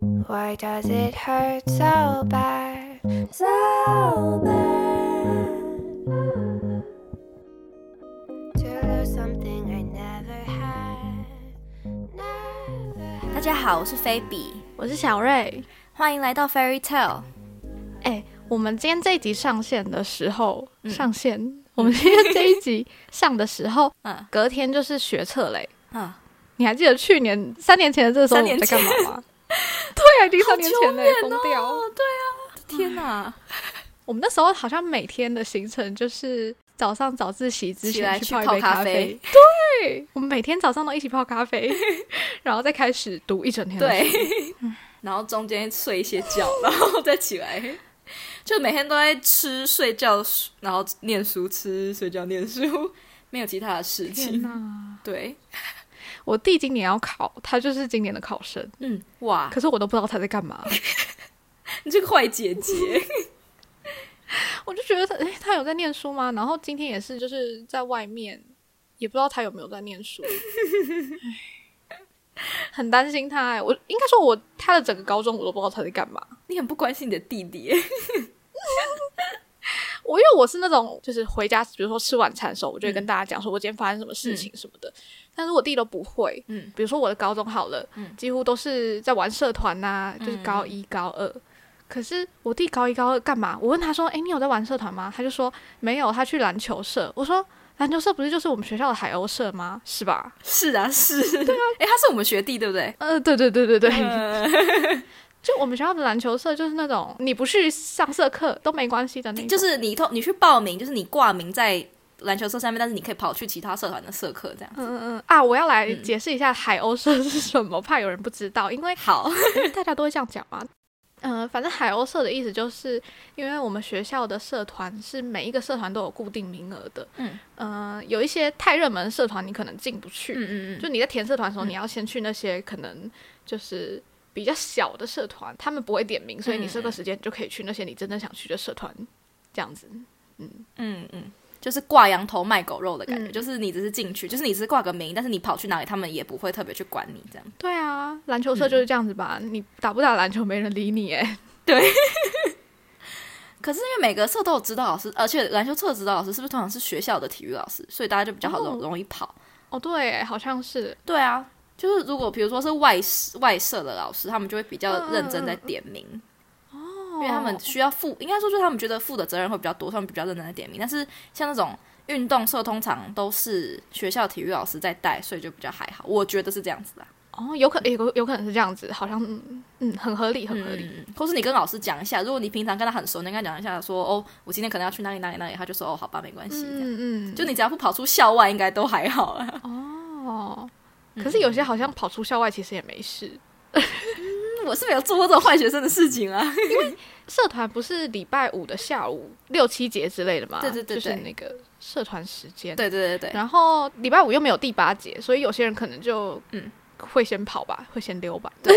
Why does it hurt so bad? So bad. To lose something I never had. Never 大家好，我是菲比，我是小瑞。欢迎来到 Fairy Tale。哎、我们今天这一集上线的时候，嗯上线，我们今天这一集上的时候，嗯隔天就是学测嘞。啊，你还记得去年三年前的这个时候我在干嘛前吗？对啊，已经三年前嘞，疯掉。哦，对啊，天哪！我们那时候好像每天的行程就是早上早自习之前泡一去泡咖杯咖啡。对，我们每天早上都一起泡咖啡，然后再开始读一整天的书。对，然后中间睡一些觉，然后再起来，就每天都在吃、睡觉，然后念书、吃、睡觉、念书，没有其他的事天情。哪！对，我弟今年要考，他就是今年的考生，嗯，哇，可是我都不知道他在干嘛。你这个坏姐姐，我就觉得他，诶，他有在念书吗？然后今天也是，就是在外面，也不知道他有没有在念书，唉很担心他、哎，我应该说我他的整个高中我都不知道他在干嘛。你很不关心你的弟弟。我因为我是那种，就是回家，比如说吃晚餐的时候，我就会跟大家讲说我今天发生什么事情什么的。但是我弟都不会，嗯比如说我的高中好了，嗯几乎都是在玩社团呐、就是高一、高二。可是我弟高一、高二干嘛？我问他说：“诶，你有在玩社团吗？”他就说：“没有，他去篮球社。”我说：“篮球社不是就是我们学校的海鸥社吗？是吧是啊，是，对啊，哎，他是我们学弟，对不对？？”呃，对对对对对，嗯就我们学校的篮球社就是那种你不去上社课都没关系的那种，就是你通你去报名，就是你挂名在篮球社上面，但是你可以跑去其他社团的社课这样。嗯嗯嗯啊！我要来解释一下海鸥社是什么，怕有人不知道，因为好，大家都会这样讲嘛。嗯、反正海鸥社的意思就是，因为我们学校的社团是每一个社团都有固定名额的。嗯，呃，有一些太热门的社团你可能进不去。嗯嗯就你在填社团的时候，嗯你要先去那些可能就是比较小的社团，他们不会点名，所以你这个时间就可以去那些你真正想去的社团，这样子。嗯嗯嗯，就是挂羊头卖狗肉的感觉，嗯就是你只是进去，就是你只是挂个名，但是你跑去哪里，他们也不会特别去管你这样。对啊，篮球社就是这样子吧？你打不打篮球没人理你，哎，可是因为每个社都有指导老师，而且篮球社的指导老师是不是通常是学校的体育老师，所以大家就比较好容、哦容易跑。哦，对，好像是。对啊，就是如果比如说是外外社的老师，他们就会比较认真在点名。哦，因为他们需要负，应该说就是他们觉得负的责任会比较多，他们比较认真的点名。但是像那种运动社，通常都是学校体育老师在带，所以就比较还好。我觉得是这样子的，哦，有可有有可能是这样子，好像嗯嗯很合理，很合理。嗯，或是你跟老师讲一下，如果你平常跟他很熟，你跟他讲一下说，哦，我今天可能要去哪里哪里哪里，他就说，哦，好吧，没关系。嗯嗯，就你只要不跑出校外，应该都还好啊。哦，可是有些好像跑出校外其实也没事。我是没有做过这种坏学生的事情啊。因为社团不是礼拜五的下午六七节之类的嘛？对对对就是那个社团时间。对对对对，然后礼拜五又没有第八节，所以有些人可能就嗯会先跑吧，会先溜吧。对。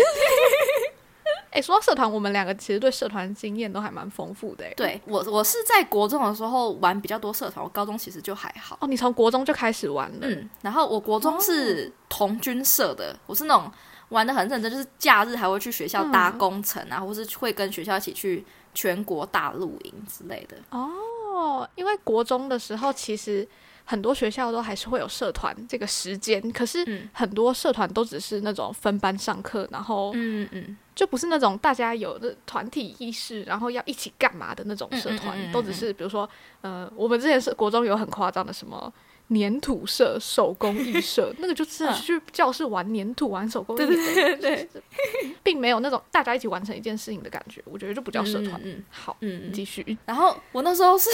哎、说到社团，我们两个其实对社团经验都还蛮丰富的。哎，对我我是在国中的时候玩比较多社团，我高中其实就还好。哦，你从国中就开始玩了。嗯，然后我国中是童军社的，我是那种玩的很认真，就是假日还会去学校搭工程啊，或是会跟学校一起去全国大露营之类的。哦，因为国中的时候，其实很多学校都还是会有社团这个时间，可是嗯很多社团都只是那种分班上课，然后嗯嗯，就不是那种大家有的团体意识，然后要一起干嘛的那种社团，嗯嗯嗯嗯都只是比如说，呃，我们之前是国中有很夸张的什么。粘土社、手工艺社，那个就是去教室玩粘土、玩手工艺，对对对对，并没有那种大家一起完成一件事情的感觉。我觉得就不叫社团。嗯嗯好，嗯嗯继续。然后我那时候是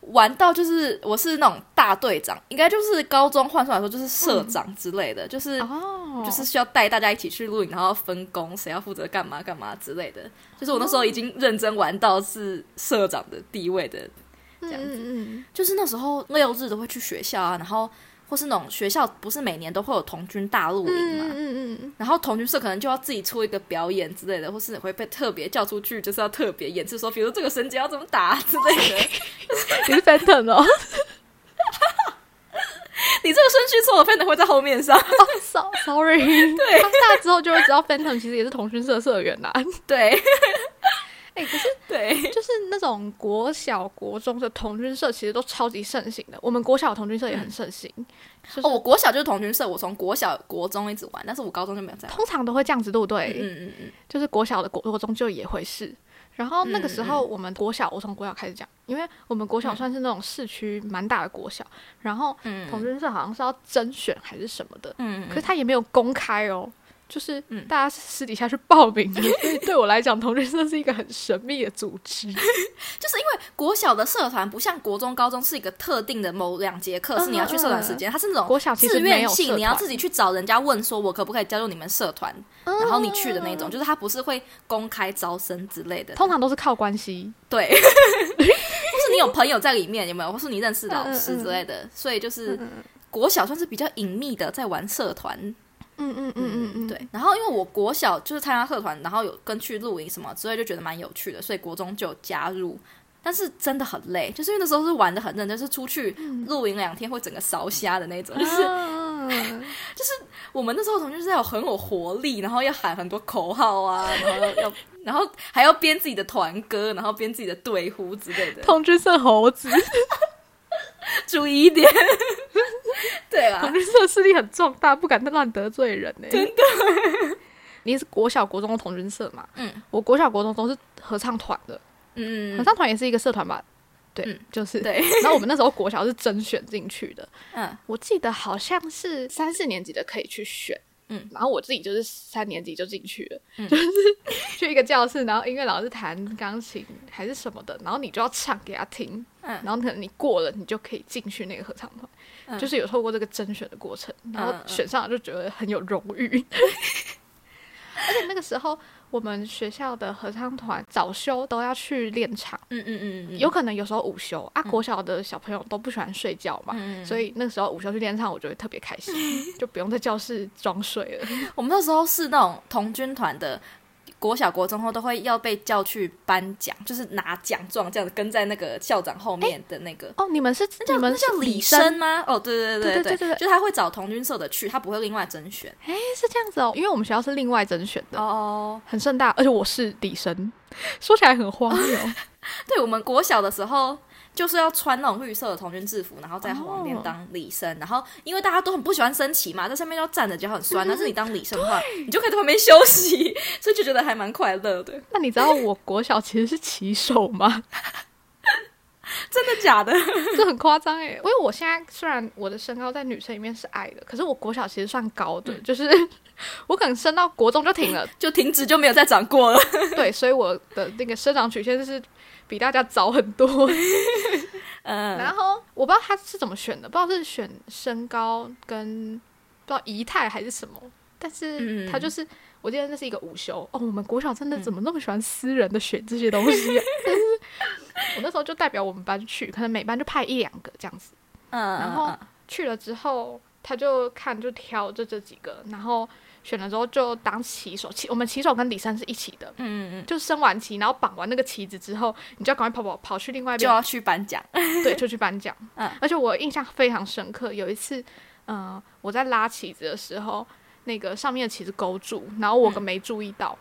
玩到，就是我是那种大队长，应该就是高中换算来说就是社长之类的，就是哦，就是需要带大家一起去露营，然后分工，谁要负责干嘛干嘛之类的。就是我那时候已经认真玩到是社长的地位的，这样子。就是那时候六日都会去学校啊，然后或是那种学校不是每年都会有童军大露营嘛，嗯嗯嗯然后童军社可能就要自己出一个表演之类的，或是会被特别叫出去，就是要特别演示说，比如这个绳结要怎么打之类的。你是 Phantom 哦？你这个顺序错了，非得会在后面上。sorry，对，他大之后就会知道 Phantom 其实也是同军社社员呐。对，哎、可是 对，就是那种国小、国中的同军社，其实都超级盛行的。我们国小的童军社也很盛行，就是哦，我国小就是同军社，我从国小、国中一直玩，但是我高中就没有再玩。通常都会这样子，对不对？嗯嗯嗯，就是国小的国国中就也会是。然后那个时候我们国小，我从国小开始讲，因为我们国小算是那种市区蛮大的国小，然后嗯童军社好像是要甄选还是什么的，嗯可是他也没有公开哦，就是嗯。大家私底下去报名的，所以对我来讲，童军社是一个很神秘的组织。就是因为国小的社团不像国中、高中是一个特定的某两节课是你要去社团时间，它是那种自愿性，你要自己去找人家问说，我可不可以加入你们社团，然后你去的那种，就是他不是会公开招生之类的，通常都是靠关系，对，或是你有朋友在里面，有没有？或是你认识老师之类的，所以就是国小算是比较隐秘的在玩社团，嗯嗯嗯嗯嗯，对。然后因为我国小就是参加社团，然后有跟去露营什么之类，就觉得蛮有趣的，所以国中就有加入。但是真的很累，就是因为那时候是玩的很认真，就是出去露营两天会整个烧瞎的那种，就是 就是我们那时候同学是要很有活力，然后要喊很多口号啊，然后要，然后还要编自己的团歌，然后编自己的队呼之类的，童军社猴子，注意一点。对啊同志社势力很重大，不敢乱得罪人呢、真的。你是国小、国中的童军社嘛？嗯，我国小、国中都是合唱团的，嗯合嗯，唱团也是一个社团吧？对，嗯就是。对，然后我们那时候国小是甄选进去的，嗯我记得好像是三四年级的可以去选，嗯，然后我自己就是三年级就进去了，嗯。就是 去一个教室，然后音乐老师弹钢琴还是什么的，然后你就要唱给他听，嗯。然后可能你过了，你就可以进去那个合唱团，嗯。就是有透过这个甄选的过程，然后选上了就觉得很有荣誉。而且那个时候，我们学校的合唱团早修都要去练唱，嗯嗯嗯嗯，有可能有时候午休啊，国小的小朋友都不喜欢睡觉嘛，嗯，所以那时候午休去练唱，我觉得特别开心，就不用在教室装睡了。我们那时候是那种童军团的。国小、国中后都会要被叫去颁奖，就是拿奖状这样子跟在那个校长后面的那个。哦，你们是你们是李生吗？哦，对对对对对,對,對,對就他会找同军社的去，他不会另外甄选。哎、是这样子哦，因为我们学校是另外甄选的哦，很盛大，而且我是李生，说起来很荒谬。对我们国小的时候，就是要穿那种绿色的童军制服，然后在旁边哦当礼生。然后因为大家都很不喜欢升旗嘛，在上面要站着脚很酸，但是你当礼生的话，你就可以在旁边休息，所以就觉得还蛮快乐的。那你知道我国小其实是旗手吗？真的假的？这很夸张哎，因为我现在虽然我的身高在女生里面是矮的，可是我国小其实算高的，就是我可能升到国中就停了，就停止就没有再长过了。对，所以我的那个生长曲线是比大家早很多。嗯，然后我不知道他是怎么选的，不知道是选身高跟不知道仪态还是什么，但是嗯他就是、我记得那是一个午休哦。我们国小真的怎么那么喜欢私人的选这些东西、啊？但是我那时候就代表我们班去，可能每班就派一两个这样子。嗯，然后嗯去了之后，他就看就挑就这几个，然后选了之后就当旗手。旗我们旗手跟李生是一起的，嗯嗯嗯，就升完旗，然后绑完那个旗子之后，你就要赶快跑跑跑去另外一边就要去颁奖。对，就去颁奖。嗯而且我印象非常深刻，有一次，嗯、我在拉旗子的时候，那个上面的旗子勾住，然后我没注意到，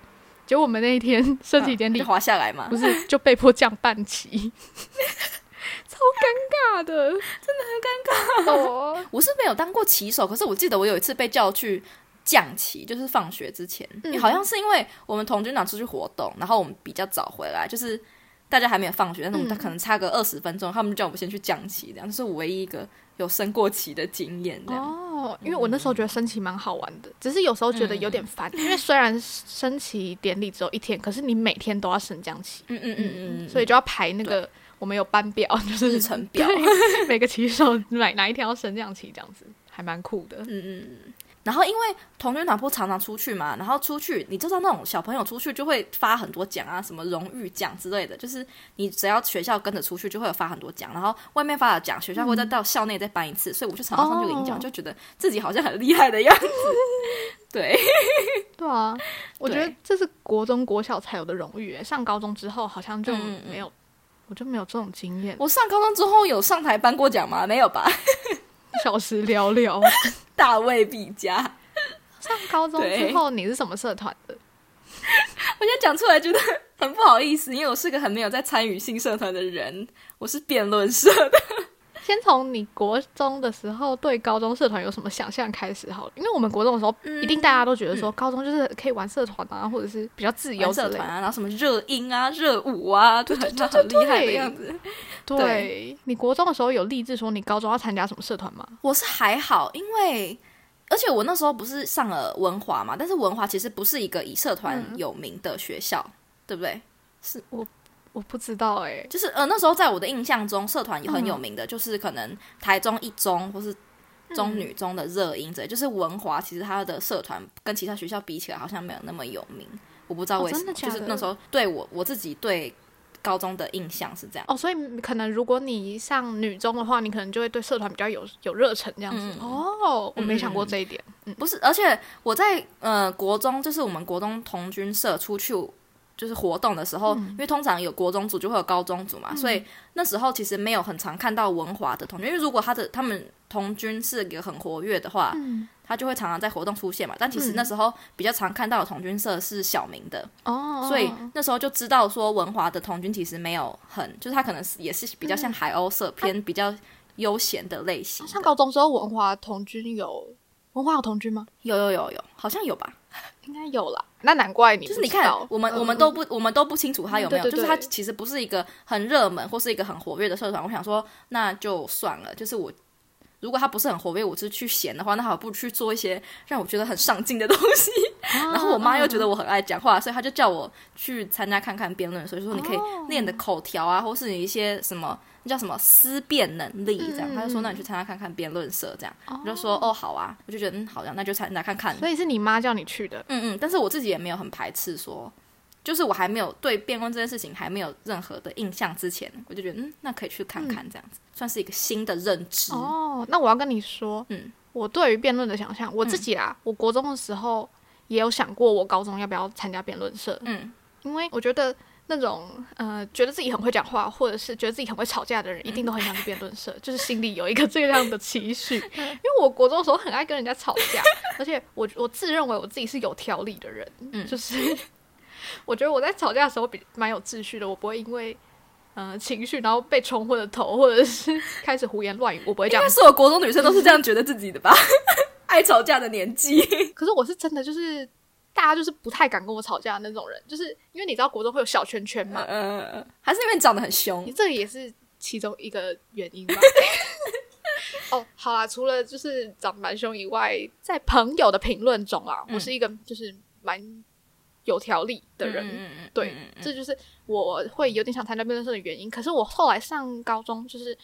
结果我们那一天升旗典礼、就滑下来嘛不。是就被迫降半旗，超尴尬的，真的很尴尬。哦，我是没有当过骑手，可是我记得我有一次被叫去降旗，就是放学之前，嗯。好像是因为我们童军长出去活动，然后我们比较早回来，就是大家还没有放学，但是我们嗯可能差个二十分钟，他们就叫我们先去降旗，这样这是我唯一一个有升过旗的经验。这样，哦，因为我那时候觉得升旗蛮好玩的，只是有时候觉得有点烦，因为虽然升旗典礼只有一天，可是你每天都要升降旗，嗯嗯嗯嗯嗯，所以就要排那个我们有班表，就是日程表，每个骑手哪哪一天要升降旗这样子，还蛮酷的。嗯嗯嗯。然后因为童军团不常常出去嘛，然后出去你知道那种小朋友出去就会发很多奖啊，什么荣誉奖之类的，就是你只要学校跟着出去就会有发很多奖，然后外面发的奖学校会再到校内再颁一次，所以我就常常上去领奖，哦就觉得自己好像很厉害的样子。对，对啊，我觉得这是国中、国小才有的荣誉，上高中之后好像就没有，我就没有这种经验。我上高中之后有上台颁过奖吗？没有吧？小时聊聊。大卫毕加。上高中之后，你是什么社团的？我现在讲出来觉得很不好意思，因为我是个很没有在参与性社团的人，我是辩论社的。先从你国中的时候对高中社团有什么想象开始好了，因为我们国中的时候，嗯一定大家都觉得说高中就是可以玩社团啊，或者是比较自由的。社团啊，然后什么热音啊、热舞啊，就很对很厉害的样子。对对你国中的时候有立志说你高中要参加什么社团吗？我是还好，因为而且我那时候不是上了文华嘛，但是文华其实不是一个以社团嗯有名的学校，对不对？是我不知道哎、就是呃那时候在我的印象中，社团也很有嗯名的，就是可能台中一中或是中女中的热音之类，就是文华其实它的社团跟其他学校比起来，好像没有那么有名。我不知道哦为什么，真的的就是那时候对我我自己对高中的印象是这样。哦，所以可能如果你上女中的话，你可能就会对社团比较有有热忱这样子。嗯哦，我没想过这一点。嗯不是，而且我在呃国中，就是我们国中童军社出去就是活动的时候，嗯因为通常有国中组就会有高中组嘛，所以那时候其实没有很常看到文华的同军，因为如果他的他们童军是一个很活跃的话，嗯他就会常常在活动出现嘛。但其实嗯那时候比较常看到的同军社是小明的，哦，所以那时候就知道说文华的同军其实没有很，就是他可能是也是比较像海鸥社，偏比较悠闲的类型的。上高中时候文华同军有文华有同军吗？有有有有，好像有吧？应该有啦。那难怪你就是你看我们、嗯我们都不我们都不清楚他有没有，对对就是他其实不是一个很热门或是一个很活跃的社团。我想说，那就算了，就是我。如果他不是很活跃，我是去闲的话，那还不如去做一些让我觉得很上进的东西。啊然后我妈又觉得我很爱讲话，所以她就叫我去参加看看辩论，所以说你可以哦练的口条啊，或是你一些什么那叫什么思辨能力这样。嗯她就说那你去参加看看辩论社这样，我就说哦好啊，我就觉得嗯好呀，那就参加看看。所以是你妈叫你去的。嗯嗯，但是我自己也没有很排斥说，就是我还没有对辩论这件事情还没有任何的印象之前，我就觉得嗯，那可以去看看这样子，算是一个新的认知。哦，那我要跟你说，嗯，我对于辩论的想象，我自己啦，我国中的时候也有想过，我高中要不要参加辩论社，嗯因为我觉得那种呃，觉得自己很会讲话，或者是觉得自己很会吵架的人，一定都很想去辩论社，就是心里有一个这样的期许。因为我国中的时候很爱跟人家吵架，而且我我自认为我自己是有条理的人，嗯就是 我觉得我在吵架的时候比蛮有秩序的，我不会因为。呃，情绪然后被冲昏了头，或者是 开始胡言乱语，我不会这样应该所有国中女生都是这样觉得自己的吧？爱吵架的年纪，可是我是真的就是，大家就是不太敢跟我吵架的那种人，就是因为你知道国中会有小圈圈嘛，呃，还是因为你长得很凶你。这个也是其中一个原因吧。哦，好啦，除了就是长得蛮凶以外，在朋友的评论中啊，嗯我是一个就是蛮有条理的人，嗯嗯嗯对，这就是我会有点想参加辩论社的原因。可是我后来上高中，就是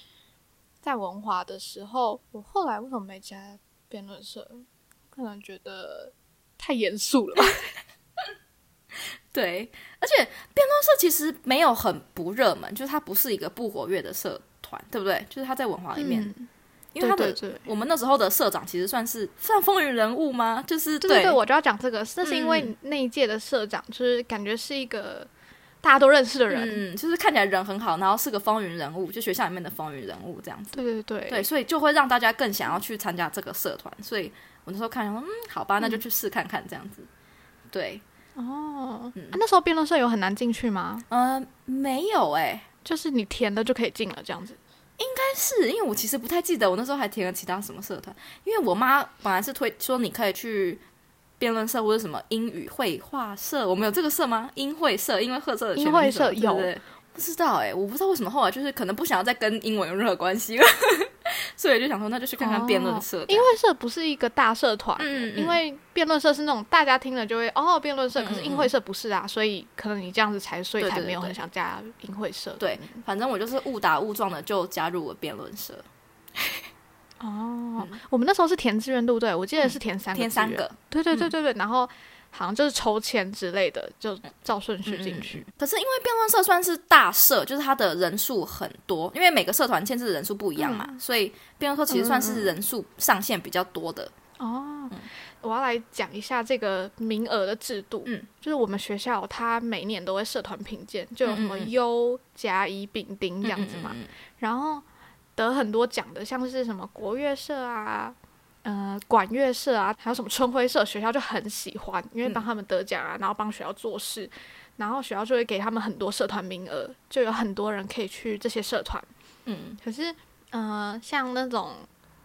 在文华的时候，我后来为什么没加辩论社？可能觉得太严肃了吧。对，而且辩论社其实没有很不热门，就是它不是一个不活跃的社团，对不对？就是它在文化里面，嗯因为他的对对对我们那时候的社长其实算是算风云人物吗？就是对对对，我就要讲这个，那是因为嗯那一届的社长就是感觉是一个大家都认识的人，嗯，就是看起来人很好，然后是个风云人物，就学校里面的风云人物这样子。对对对对，所以就会让大家更想要去参加这个社团。所以我那时候看，说嗯，好吧，那就去试看看这样子。对，哦、嗯啊那时候辩论社有很难进去吗？呃，没有哎、就是你填了就可以进了这样子。应该是因为我其实不太记得我那时候还填了其他什么社团，因为我妈本来是推说你可以去辩论社或者什么英语绘画社，我们有这个社吗？英会社，因为褐色的全英会名是什么社有对不对不知道哎、我不知道为什么后来就是可能不想要再跟英文有任何关系了，所以就想说那就去看看辩论社。因为社不是一个大社团，嗯嗯因为辩论社是那种大家听了就会哦辩论社，嗯可是英会社不是啊，所以可能你这样子才所以才没有很想加英会社。对，反正我就是误打误撞的就加入了辩论社，哦，我们那时候是填志愿对不，对？我记得是填三填三，个。对对对对对，然后好像就是抽签之类的，就照顺序进去。可是因为辩论社算是大社，就是它的人数很多，因为每个社团限制的人数不一样嘛，所以辩论社其实算是人数上限比较多的。哦，我要来讲一下这个名额的制度。嗯，就是我们学校它每年都会社团评鉴，就有什么优、甲、乙、丙、丁这样子嘛。然后得很多奖的，像是什么国乐社啊。呃，管乐社啊，还有什么春晖社，学校就很喜欢，因为帮他们得奖啊，然后帮学校做事，然后学校就会给他们很多社团名额，就有很多人可以去这些社团。嗯，可是，呃，像那种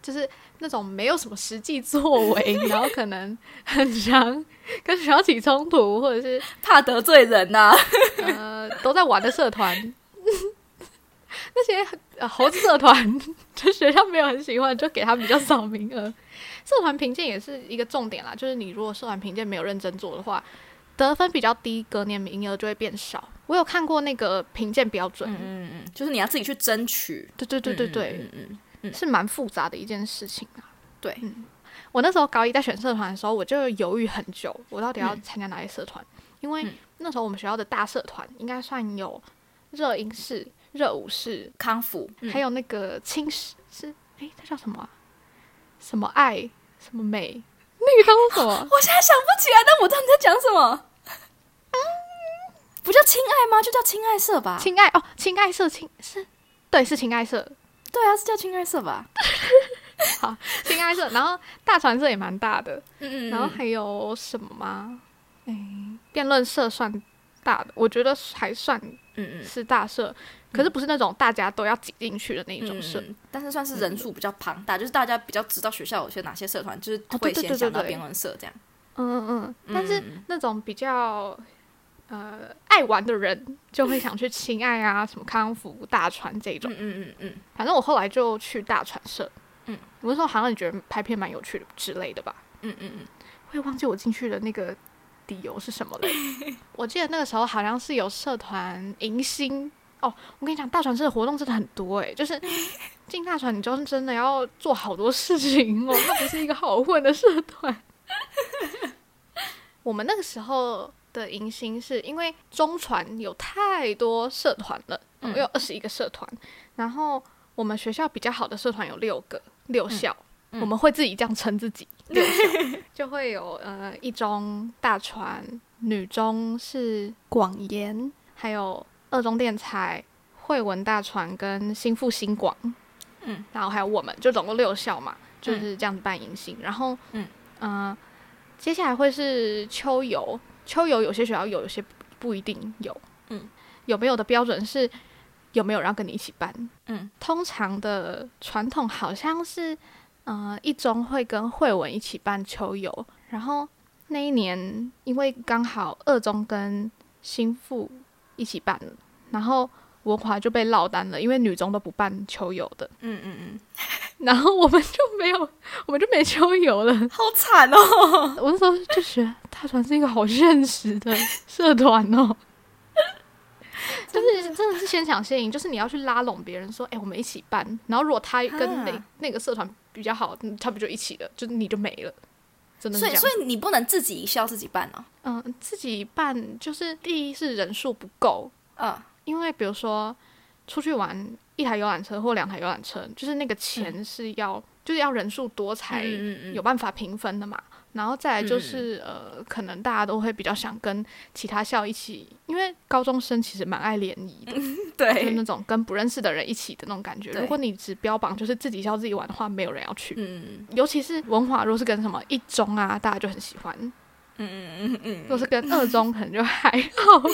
就是那种没有什么实际作为，然后可能很常跟学校起冲突，或者是 怕得罪人呐、呃都在玩的社团，那些、呃、猴子社团，就学校没有很喜欢，就给他比较少名额。社团评鉴也是一个重点啦，就是你如果社团评鉴没有认真做的话，得分比较低，隔年名额就会变少。我有看过那个评鉴标准，嗯嗯嗯，就是你要自己去争取。对对对对对，嗯嗯嗯是蛮复杂的一件事情啊。对嗯，我那时候高一在选社团的时候，我就犹豫很久，我到底要参加哪些社团？因为嗯那时候我们学校的大社团应该算有热音室、热舞室，康复，还有那个青石是诶，它叫什么啊、什么爱什么美？那个叫做什么？我现在想不起来，但我知道你在讲什么。不叫亲爱吗？就叫亲爱社吧。亲爱哦，亲爱社亲是，对，是亲爱社，对啊，是叫亲爱社吧。好，亲爱社。然后大传社也蛮大的，嗯嗯然后还有什么吗？诶，辩论社算大的，我觉得还算嗯嗯是大社，可是不是那种大家都要挤进去的那一种社。嗯，但是算是人数比较庞大，就是大家比较知道学校有些哪些社团，就是会先想到辩论社这样。嗯嗯嗯，但是嗯那种比较呃爱玩的人，就会想去亲爱啊、什么康复、大船这种。嗯嗯嗯嗯，反正我后来就去大船社。嗯，我那时候好像你觉得拍片蛮有趣的之类的吧？嗯嗯嗯，会忘记我进去的那个理由是什么嘞。我记得那个时候好像是有社团迎新哦。我跟你讲，大船社的活动真的很多诶、就是进大船，你就是真的要做好多事情哦，它不是一个好混的社团。我们那个时候的迎新是因为中传有太多社团了，我们有二十一个社团，然后我们学校比较好的社团有六个，六校。我们会自己这样称自己，六校就会有呃一中、大传、女中是广研，还有二中电材、惠文大传跟新复新广，嗯，然后还有我们，就总共六校嘛，就是这样子办迎新。然后，嗯。呃，接下来会是秋游，秋游有些学校有，有些不不一定有，嗯，有没有的标准是有没有人要跟你一起办，嗯，通常的传统好像是。呃，一中会跟惠文一起办秋游，然后那一年因为刚好二中跟新附一起办了，然后文华就被落单了，因为女中都不办秋游的，嗯嗯嗯，然后我们就没有，我们就没秋游了。好惨哦。我那时候就觉得大传是一个好现实的社团哦，就是真的是先抢先赢，就是你要去拉拢别人说，哎、我们一起办，然后如果他跟那哈那个社团比较好，嗯他不就一起了，就是你就没了，真的所以。所以你不能自己一校自己办哦。嗯、自己办就是第一是人数不够，嗯因为比如说出去玩一台游览车或两台游览车，就是那个钱是要、就是要人数多才有办法平分的嘛。然后再来就是、呃，可能大家都会比较想跟其他校一起，因为高中生其实蛮爱联谊的，就是那，种跟不认识的人一起的那种感觉。如果你只标榜就是自己校自己玩的话，没有人要去。嗯尤其是文华，如果是跟什么一中啊，大家就很喜欢；嗯嗯嗯嗯如果是跟二中，可能就还好。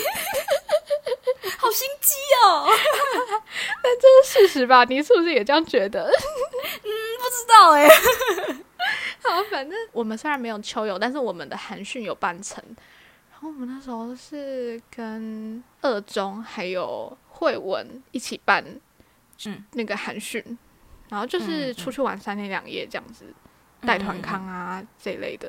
好心机哦。但这是事实吧，你是不是也这样觉得？嗯不知道哎。好，反正我们虽然没有秋游，但是我们的韩训有办成。然后我们那时候是跟二中还有惠文一起办，嗯，那个韩训，然后就是出去玩三天两夜这样子，带团康啊这一类的。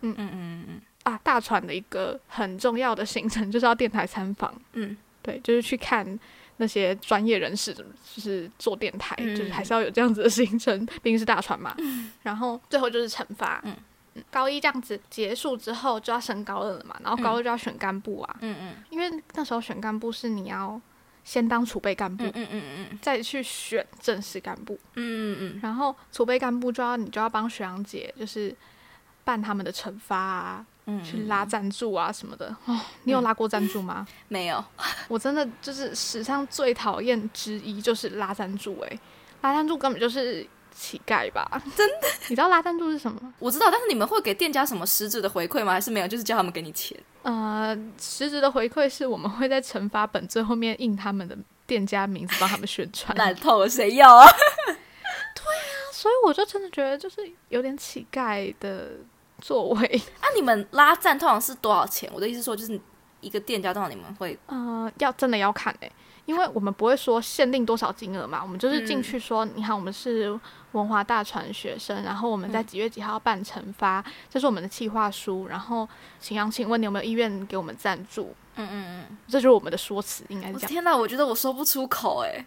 嗯嗯嗯嗯。啊，大船的一个很重要的行程就是要电台参访，嗯。对，就是去看那些专业人士，就是做电台，嗯。就是还是要有这样子的行程，毕竟是大船嘛。然后最后就是惩罚，嗯。嗯高一这样子结束之后就要升高二了嘛，然后高二就要选干部啊，嗯嗯。因为那时候选干部是你要先当储备干部，嗯嗯嗯嗯。再去选正式干部，嗯嗯。然后储备干部就要你就要帮学长姐就是办他们的惩罚啊，嗯，去拉赞助啊什么的。哦，你有拉过赞助吗？没有。我真的就是史上最讨厌之一就是拉赞助、欸，拉赞助根本就是乞丐吧？真的？你知道拉赞助是什么吗？我知道，但是你们会给店家什么实质的回馈吗？还是没有？就是叫他们给你钱？呃，实质的回馈是我们会在惩罚本最后面印他们的店家名字，帮他们宣传。烂透了，谁要啊？对啊？所以我就真的觉得就是有点乞丐的作为。啊，你们拉赞通常是多少钱？我的意思说，就是一个店家通常你们会呃，要真的要看诶、因为我们不会说限定多少金额嘛，我们就是进去说，你看我们是文华大传学生，然后我们在几月几号办惩罚，这是我们的计划书，然后请阳，请问你有没有意愿给我们赞助？嗯嗯嗯，这就是我们的说辞，应该是这样。天哪，我觉得我说不出口哎。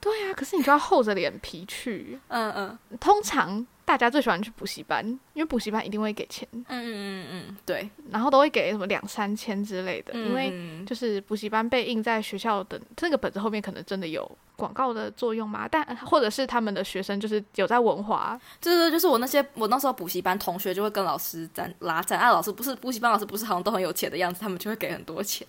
对啊，可是你就要厚着脸皮去。嗯嗯通常大家最喜欢去补习班，因为补习班一定会给钱，嗯嗯嗯嗯，对，然后都会给什么两三千之类的，因为嗯。就是补习班被印在学校的这个本子后面，可能真的有广告的作用嘛？但或者是他们的学生就是有在文化，就是，就是我那些我那时候补习班同学就会跟老师展拉展，啊，老师不是补习班老师不是好像都很有钱的样子，他们就会给很多钱。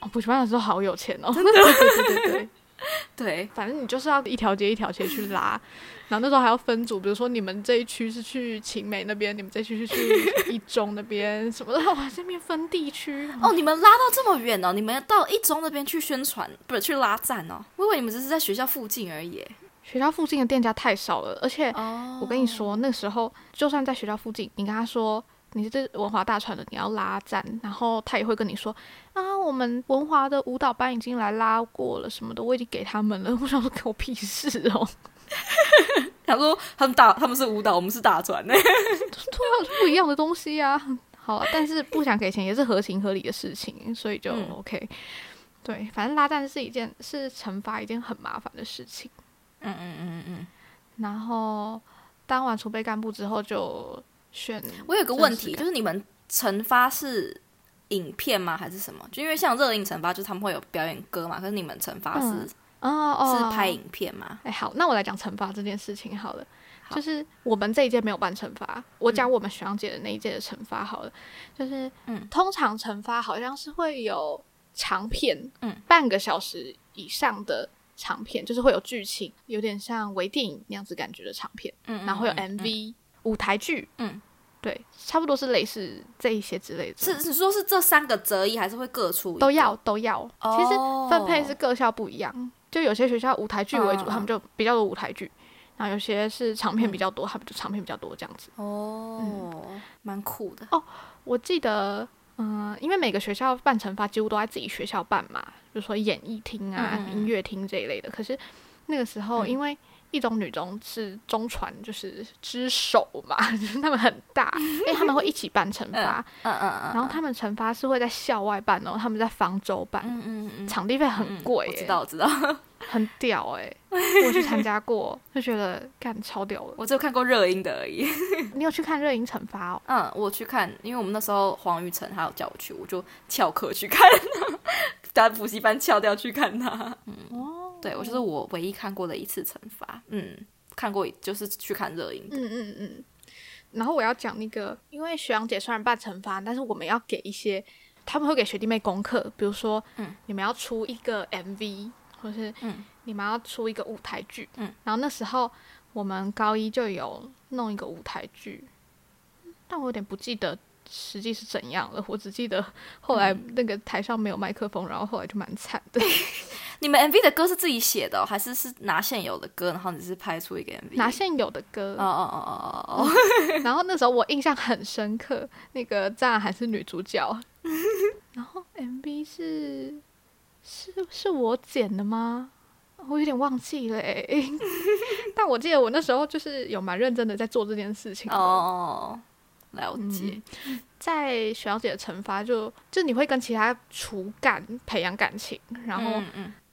哦，补习班老师好有钱哦，对对对对对，对，反正你就是要一条街一条街去拉，然后那时候还要分组，比如说你们这一区是去晴美那边，你们这一区是去一中那边什么的，哇，这边分地区哦，你们拉到这么远哦，你们到一中那边去宣传，不是去拉赞哦？我以为你们只是在学校附近而已。学校附近的店家太少了，而且哦我跟你说，那时候就算在学校附近，你跟他说你是文华大船的，你要拉赞，然后他也会跟你说啊，我们文华的舞蹈班已经来拉过了什么的，我已经给他们了。我想说，给我屁事哦，他说他们打他们是舞蹈，我们是大船呢。对啊，不一样的东西呀、好了，但是不想给钱也是合情合理的事情，所以就嗯 OK。对，反正拉赞是一件是惩罚一件很麻烦的事情。嗯嗯嗯嗯。然后当完储备干部之后，就选我有个问题，就是你们惩罚是影片吗？还是什么？就因为像热映惩罚，就是他们会有表演歌嘛，可是你们惩罚是、嗯哦哦，是拍影片吗？哎，好，那我来讲惩罚这件事情好了。好就是我们这一届没有办惩罚，我讲我们学长姐的那一届的惩罚好了。就是，嗯通常惩罚好像是会有长片，嗯，半个小时以上的长片，就是会有剧情，有点像微电影那样子感觉的长片，嗯然后会有嗯嗯 MV、舞台剧，嗯，对，差不多是类似这一些之类的，是是说是这三个择一，还是会各出一都要都要。其实哦。分配是各校不一样，就有些学校舞台剧为主，他们就比较多舞台剧，然后有些是长片比较多，他们就长片比较多这样子。哦，蛮酷的。哦我记得，嗯、因为每个学校办惩罚几乎都在自己学校办嘛，比如说演艺厅啊、音乐厅这一类的。可是那个时候，嗯。因为一中、女中是中传，就是之首嘛，就是他们很大，因为他们会一起办惩罚，嗯嗯嗯，然后他们惩罚是会在校外办哦，他们在方舟办，嗯嗯嗯，场地费很嗯贵、欸我知道我知道，很屌哎、我去参加过，就觉得干超屌了。我只有看过热音的而已。你有去看热音惩罚哦？嗯，我去看，因为我们那时候黄玉成还有叫我去，我就翘课去看，把补习班翘掉去看他。嗯，哦，对我就是我唯一看过的一次惩罚。嗯，看过就是去看热映的。嗯嗯嗯。然后我要讲那个，因为学长姐虽然办惩罚，但是我们要给一些，他们会给学弟妹功课，比如说，嗯，你们要出一个 MV，或是嗯你们要出一个舞台剧，嗯，然后那时候我们高一就有弄一个舞台剧，但我有点不记得实际是怎样了，我只记得后来嗯那个台上没有麦克风，然后后来就蛮惨的。你们 MV 的歌是自己写的、哦，还是是拿现有的歌，然后只是拍出一个 MV？拿现有的歌，哦哦哦哦哦哦，然后那时候我印象很深刻，那个赞然还是女主角，然后 MV 是是是我剪的吗？我有点忘记了诶，但我记得我那时候就是有蛮认真的在做这件事情的。哦，了解。在学校姐的惩罚就就你会跟其他厨干培养感情，然后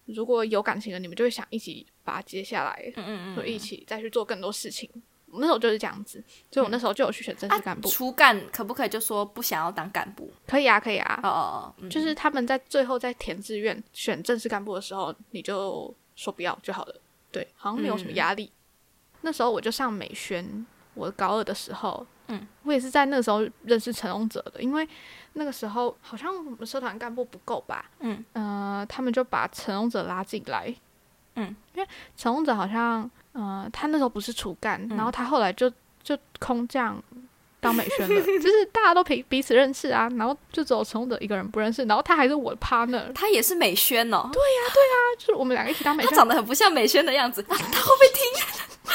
如果有感情了，你们就会想一起把它接下来，嗯嗯就一起再去做更多事情。我那时候就是这样子，所以我那时候就有去选正式干部。初干可不可以就说不想要当干部？可以啊，可以啊，哦哦就是他们在最后在填志愿选正式干部的时候，你就说不要就好了。对，好像没有什么压力。那时候我就上美宣，我高二的时候，嗯，我也是在那个时候认识陈荣哲的，因为那个时候好像我们社团干部不够吧，嗯。呃，他们就把陈荣哲拉进来，嗯，因为陈宏哲好像，呃，他那时候不是主干，然后他后来就就空降当美宣了，就是大家都彼彼此认识啊，然后就只有陈宏哲一个人不认识，然后他还是我的 partner，他也是美宣哦，对呀对呀，就是我们两个一起当美宣，他长得很不像美宣的样子，啊、他会不会听？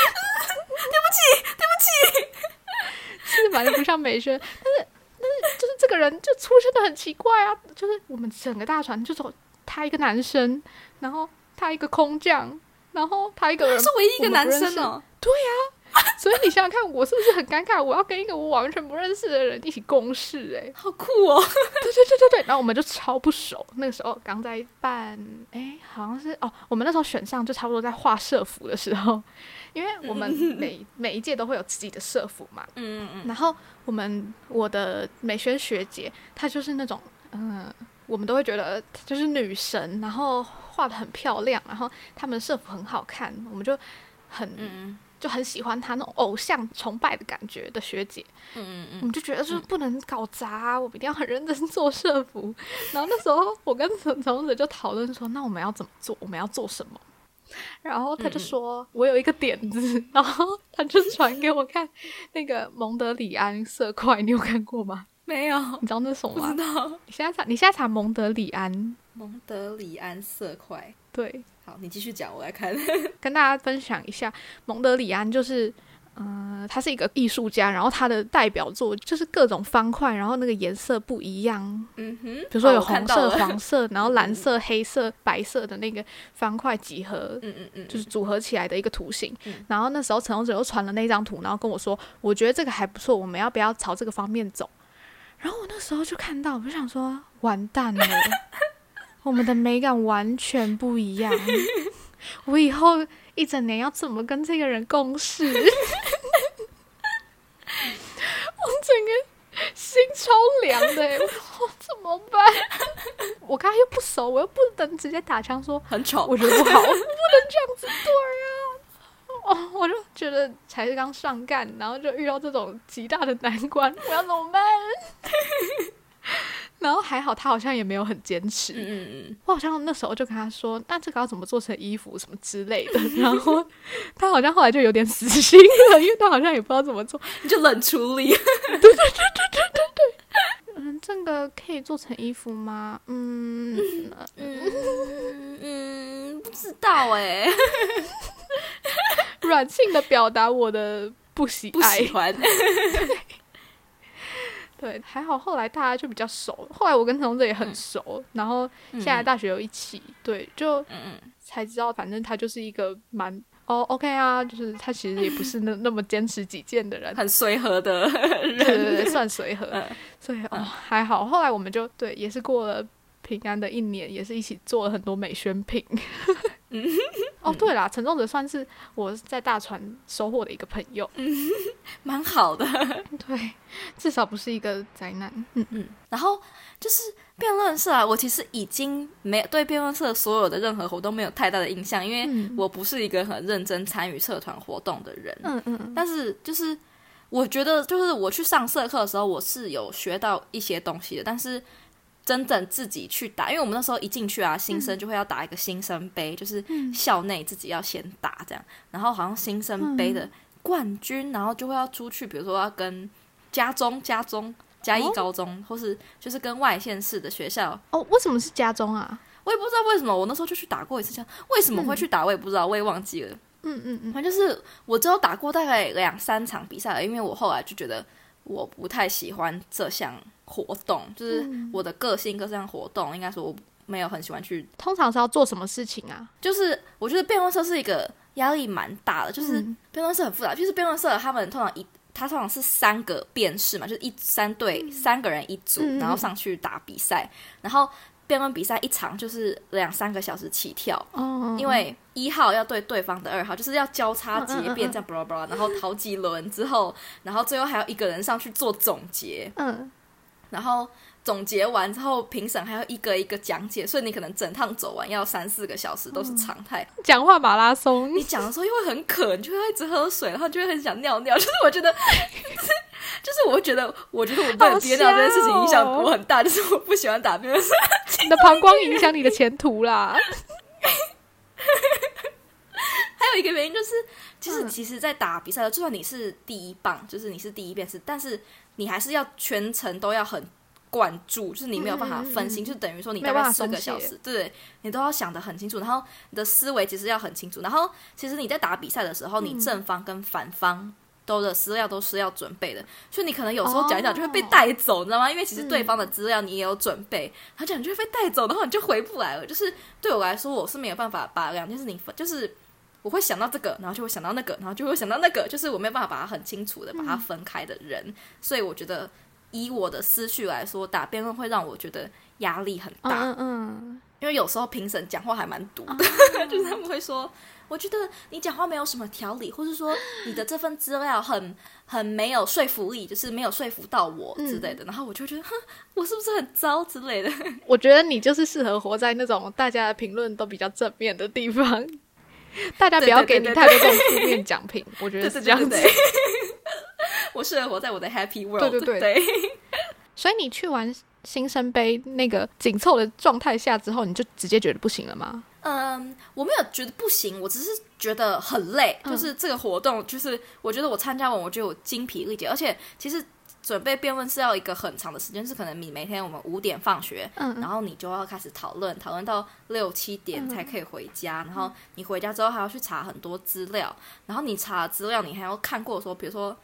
是反正不像美宣，但是但是就是这个人就出现的很奇怪啊，就是我们整个大船就走他一个男生，然后他一个空降，然后他一个人是唯一一个男我们不认识生哦，所以你想想看，我是不是很尴尬？我要跟一个我完全不认识的人一起共事、欸，好酷哦！对对对对对，然后我们就超不熟。那个时候刚在办，哎，好像是哦，我们那时候选上就差不多在画社服的时候，因为我们 每每一届都会有自己的社服嘛。嗯嗯嗯，然后我们我的美宣学姐，她就是那种，嗯、我们都会觉得她就是女神，然后画的很漂亮，然后她们社服很好看，我们就很。嗯就很喜欢她那种偶像崇拜的感觉的学姐，嗯嗯嗯我们就觉得说不能搞砸啊、我们一定要很认真做社服。然后那时候我跟陈从子就讨论说，那我们要怎么做？我们要做什么？然后他就说：“我有一个点子。”然后他就传给我看那个蒙德里安色块，你有看过吗？没有，你知道那是什么不知吗？道。你现在查，你现在查蒙德里安，蒙德里安色块，对，好，你继续讲，我来看。跟大家分享一下，蒙德里安就是，呃，他是一个艺术家，然后他的代表作就是各种方块，然后那个颜色不一样，嗯哼，比如说有红色、黄色，然后蓝色、黑色、白色的那个方块几何，嗯嗯嗯，就是组合起来的一个图形。嗯然后那时候陈宏哲又传了那张图，然后跟我说，我觉得这个还不错，我们要不要朝这个方面走？然后我那时候就看到，我就想说，完蛋了，我们的美感完全不一样。我以后一整年要怎么跟这个人共事？我整个心超凉的、欸，我怎么办？我跟他又不熟，我又不能直接打枪说很丑。我觉得不好，我不能这样子对啊。哦，我就觉得才是刚上干，然后就遇到这种极大的难关，我要怎么办？然后还好他好像也没有很坚持，嗯嗯嗯，我好像那时候就跟他说，那这个要怎么做成衣服什么之类的，然后他好像后来就有点死心了，因为他好像也不知道怎么做。你 就冷处理。对对对对对对嗯，这个可以做成衣服吗？嗯，嗯嗯，不知道哎，软性的表达我的不喜不。喜欢。对，还好后来大家就比较熟，后来我跟陈宏哲也很熟，然后现在大学又一起，对，就才知道，反正他就是一个蛮哦，OK 啊，就是他其实也不是那 那么坚持己见的人，很随和的对人。对对，算随和，嗯所以哦还好。后来我们就对，也是过了平安的一年，也是一起做了很多美宣品。哦，对啦，陈仲哲算是我在大船收获的一个朋友，蛮好的。对，至少不是一个灾难。嗯，嗯，然后就是辩论社啊，我其实已经没有对辩论社所有的任何活动没有太大的印象，因为嗯我不是一个很认真参与社团活动的人。嗯嗯嗯，但是就是我觉得，就是我去上社课的时候，我是有学到一些东西的，但是。真正自己去打，因为我们那时候一进去啊，新生就会要打一个新生杯，就是校内自己要先打这样，然后好像新生杯的冠军，然后就会要出去，比如说要跟家中、家中、嘉义哦高中，或是就是跟外县市的学校，哦，为什么是家中啊？我也不知道为什么，我那时候就去打过一次枪，为什么会去打我也不知道，我也忘记了。嗯嗯嗯，反正就是我只有打过大概两三场比赛了，因为我后来就觉得我不太喜欢这项活动，就是我的个性跟这项活动，应该说我没有很喜欢去。通常是要做什么事情啊？就是我觉得辩论社是一个压力蛮大的，就是嗯辩论社很复杂，就是辩论社他们通常一。他通常是三个辩士嘛，就是一三队三个人一组，嗯然后上去打比赛，然后辩论比赛一场就是两三个小时起跳，哦，因为一号要对对方的二号，就是要交叉结辩，这样巴拉巴拉，然后好几轮之后，然后最后还要一个人上去做总结，嗯然后总结完之后，评审还要一个一个讲解，所以你可能整趟走完要三四个小时都是常态。讲话马拉松，你讲的时候又会很渴，你就会一直喝水，然后就会很想尿尿。就是我觉得，就是就是我会觉得，我觉得我被憋尿这件事情影响我很大，就是我不喜欢打辩论赛。你的膀胱影响你的前途啦。还有一个原因就是，其实嗯其实，在打比赛的，就算你是第一棒，就是你是第一遍是，但是你还是要全程都要很关注，就是你没有办法分心，就等于说你大概四个小时，对你都要想得很清楚，然后你的思维其实要很清楚，然后其实你在打比赛的时候，你嗯正方跟反方。都的资料都是要准备的，所以你可能有时候讲一讲就会被哦带走，你知道吗？因为其实对嗯方的资料你也有准备，他讲你就会被带走，然后你就回不来了。就是对我来说，我是没有办法把两件事情分，就是我会想到这个，然后就会想到那个，然后就会想到那个，就是我没有办法把它很清楚的把它分开的人。所以我觉得，以我的思绪来说，打辩论会让我觉得压力很大，嗯嗯因为有时候评审讲话还蛮毒的，就是他们会说。我觉得你讲话没有什么条理，或是说你的这份资料很很没有说服力，就是没有说服到我之类的。然后我就觉得，哼，我是不是很糟之类的？嗯，我觉得你就是适合活在那种大家的评论都比较正面的地方，大家不要给你太多这种负面奖品，我觉得是这样子。我适合活在我的 happy world。对对对对 所以你去完新生杯那个紧凑的状态下之后，你就直接觉得不行了吗？嗯，我没有觉得不行，我只是觉得很累。嗯就是这个活动，就是我觉得我参加完，我就有精疲力竭，而且其实。准备辩论是要一个很长的时间，是可能你每天我们五点放学，嗯然后你就要开始讨论，讨论到六七点才可以回家。然后你回家之后还要去查很多资料，然后你查资料，你还要看过说，比如说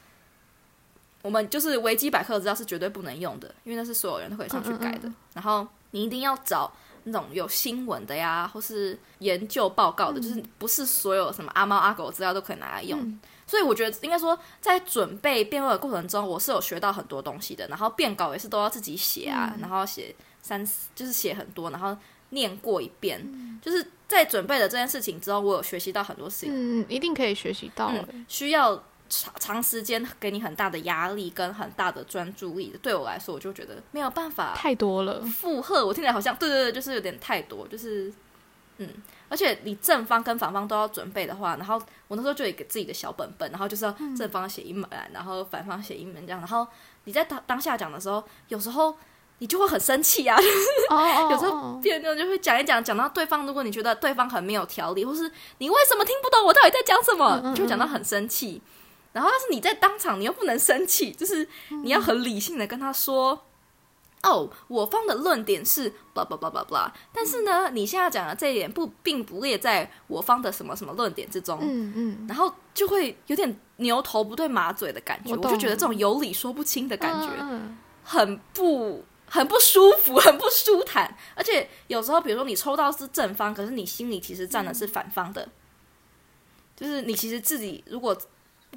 我们就是维基百科的资料是绝对不能用的，因为那是所有人都可以上去改的。嗯嗯嗯然后你一定要找那种有新闻的呀，或是研究报告的，就是不是所有什么阿猫阿狗的资料都可以拿来用。嗯所以我觉得应该说，在准备辩论的过程中，我是有学到很多东西的。然后辩稿也是都要自己写啊，嗯然后写三就是写很多，然后念过一遍。嗯就是在准备了这件事情之后，我有学习到很多事情。嗯，一定可以学习到需要长长时间给你很大的压力跟很大的专注力。对我来说，我就觉得没有办法太多了。负荷。我听起来好像对对对，就是有点太多，就是嗯，而且你正方跟反方都要准备的话，然后我那时候就有一个自己的小本本，然后就是要正方写一门，然后反方写一门这样，然后你在当当下讲的时候，有时候。你就会很生气啊，有时候哦辩论就会讲一讲，讲到对方，如果你觉得对方很没有条理，或是你为什么听不懂我到底在讲什么，就会讲到很生气。然后但是你在当场，你又不能生气，就是你要很理性的跟他说。哦，我方的论点是 blah blah blah blah blah，但是呢，你现在讲的这一点不并不列在我方的什么什么论点之中，嗯嗯，然后就会有点牛头不对马嘴的感觉，我我就觉得这种有理说不清的感觉，嗯。很不很不舒服，很不舒坦。而且有时候，比如说你抽到是正方，可是你心里其实站的是反方的，就是你其实自己如果